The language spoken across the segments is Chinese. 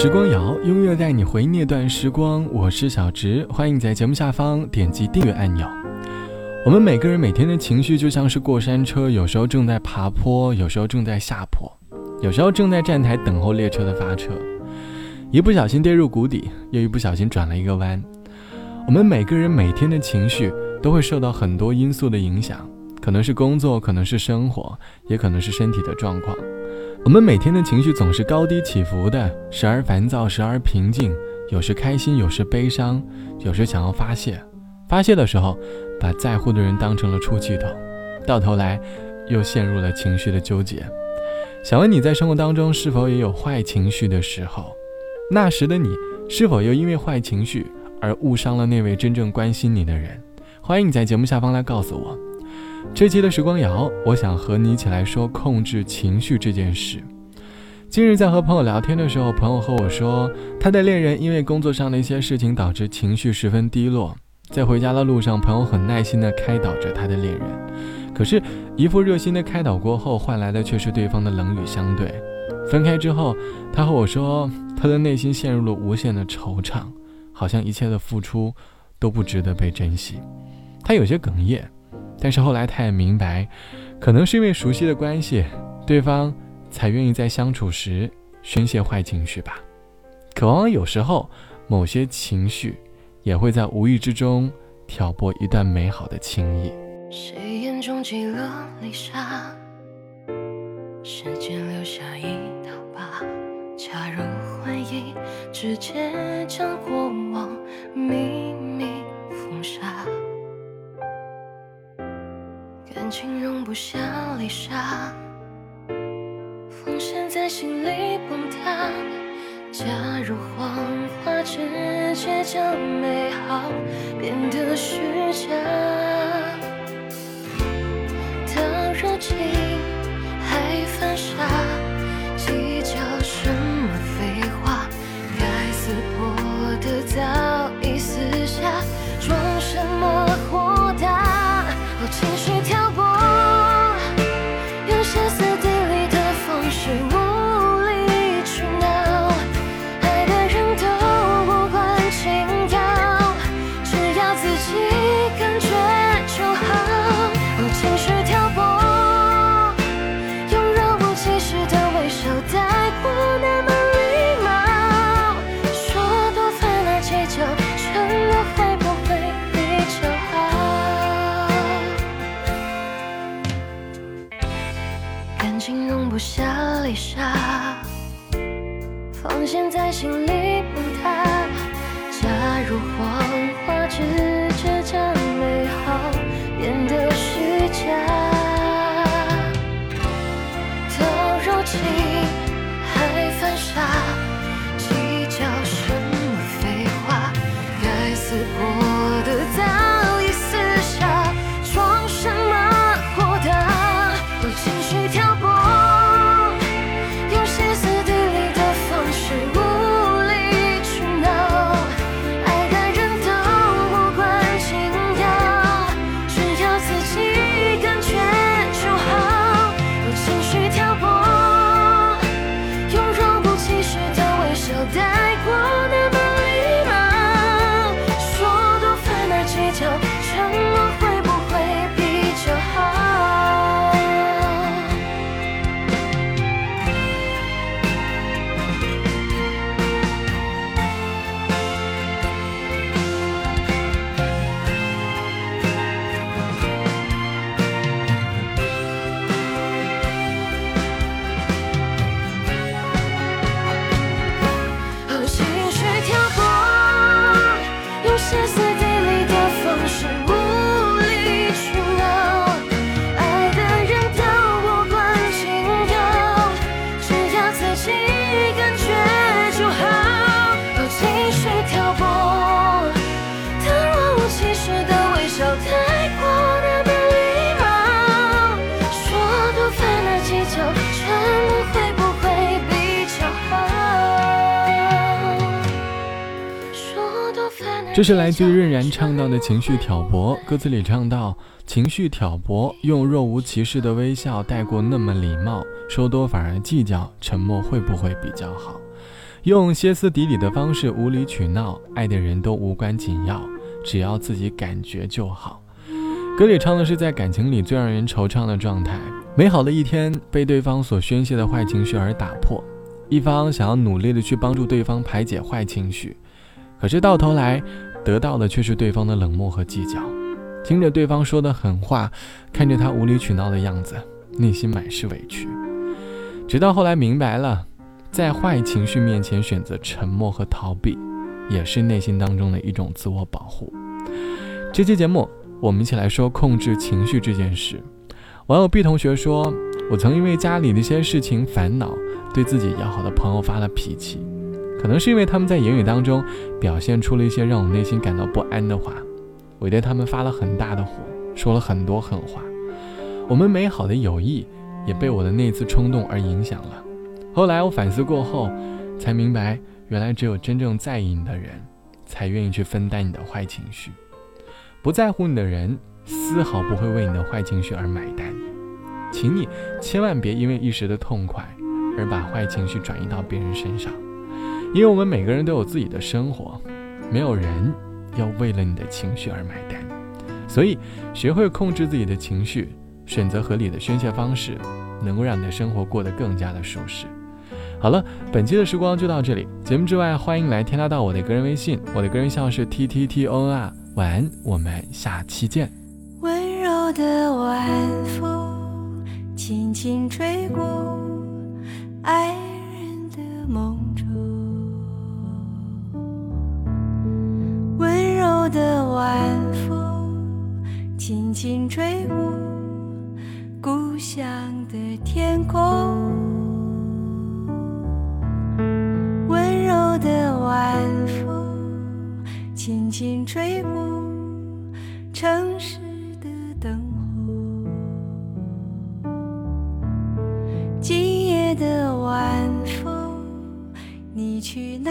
时光谣，音乐带你回忆那段时光。我是小植，欢迎在节目下方点击订阅按钮。我们每个人每天的情绪就像是过山车，有时候正在爬坡，有时候正在下坡，有时候正在站台等候列车的发车。一不小心跌入谷底，又一不小心转了一个弯。我们每个人每天的情绪都会受到很多因素的影响，可能是工作，可能是生活，也可能是身体的状况。我们每天的情绪总是高低起伏的，时而烦躁，时而平静，有时开心，有时悲伤，有时想要发泄。发泄的时候，把在乎的人当成了出气筒，到头来又陷入了情绪的纠结。想问你在生活当中是否也有坏情绪的时候？那时的你是否又因为坏情绪而误伤了那位真正关心你的人？欢迎你在节目下方来告诉我。这期的时光谣，我想和你一起来说控制情绪这件事。今日在和朋友聊天的时候，朋友和我说，他的恋人因为工作上的一些事情导致情绪十分低落，在回家的路上，朋友很耐心地开导着他的恋人，可是，一副热心的开导过后，换来的却是对方的冷语相对。分开之后，他和我说，他的内心陷入了无限的惆怅，好像一切的付出都不值得被珍惜。他有些哽咽。但是后来他也明白，可能是因为熟悉的关系，对方才愿意在相处时宣泄坏情绪吧。可往往有时候，某些情绪也会在无意之中挑拨一段美好的情谊。谁眼中积了泪沙？时间留下一道疤，假如回忆，直接将过往经容不下泪沙，防线在心里崩塌，假如荒。这是来自于任然唱到的情绪挑拨，歌词里唱到情绪挑拨，用若无其事的微笑带过那么礼貌，说多反而计较，沉默会不会比较好？用歇斯底里的方式无理取闹，爱的人都无关紧要，只要自己感觉就好。歌里唱的是在感情里最让人惆怅的状态，美好的一天被对方所宣泄的坏情绪而打破，一方想要努力的去帮助对方排解坏情绪，可是到头来得到的却是对方的冷漠和计较。听着对方说的狠话，看着他无理取闹的样子，内心满是委屈。直到后来明白了，在坏情绪面前选择沉默和逃避，也是内心当中的一种自我保护。这期节目，我们一起来说控制情绪这件事。网友 B 同学说：“我曾因为家里的一些事情烦恼，对自己要好的朋友发了脾气，可能是因为他们在言语当中表现出了一些让我内心感到不安的话。”我对他们发了很大的火，说了很多狠话，我们美好的友谊也被我的那次冲动而影响了。后来我反思过后，才明白，原来只有真正在意你的人，才愿意去分担你的坏情绪。不在乎你的人，丝毫不会为你的坏情绪而买单。请你千万别因为一时的痛快，而把坏情绪转移到别人身上，因为我们每个人都有自己的生活，没有人。要为了你的情绪而买单，所以学会控制自己的情绪，选择合理的宣泄方式，能够让你的生活过得更加的舒适。好了，本期的时光就到这里。节目之外，欢迎来添加到我的个人微信，我的个人号是 t t t o n r。晚安，我们下期见。温柔的晚风轻轻吹过爱人的梦的晚风轻轻吹过故乡的天空，温柔的晚风轻轻吹过城市的灯火。今夜的晚风，你去哪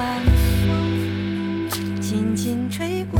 晚风轻轻吹过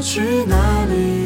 去哪里？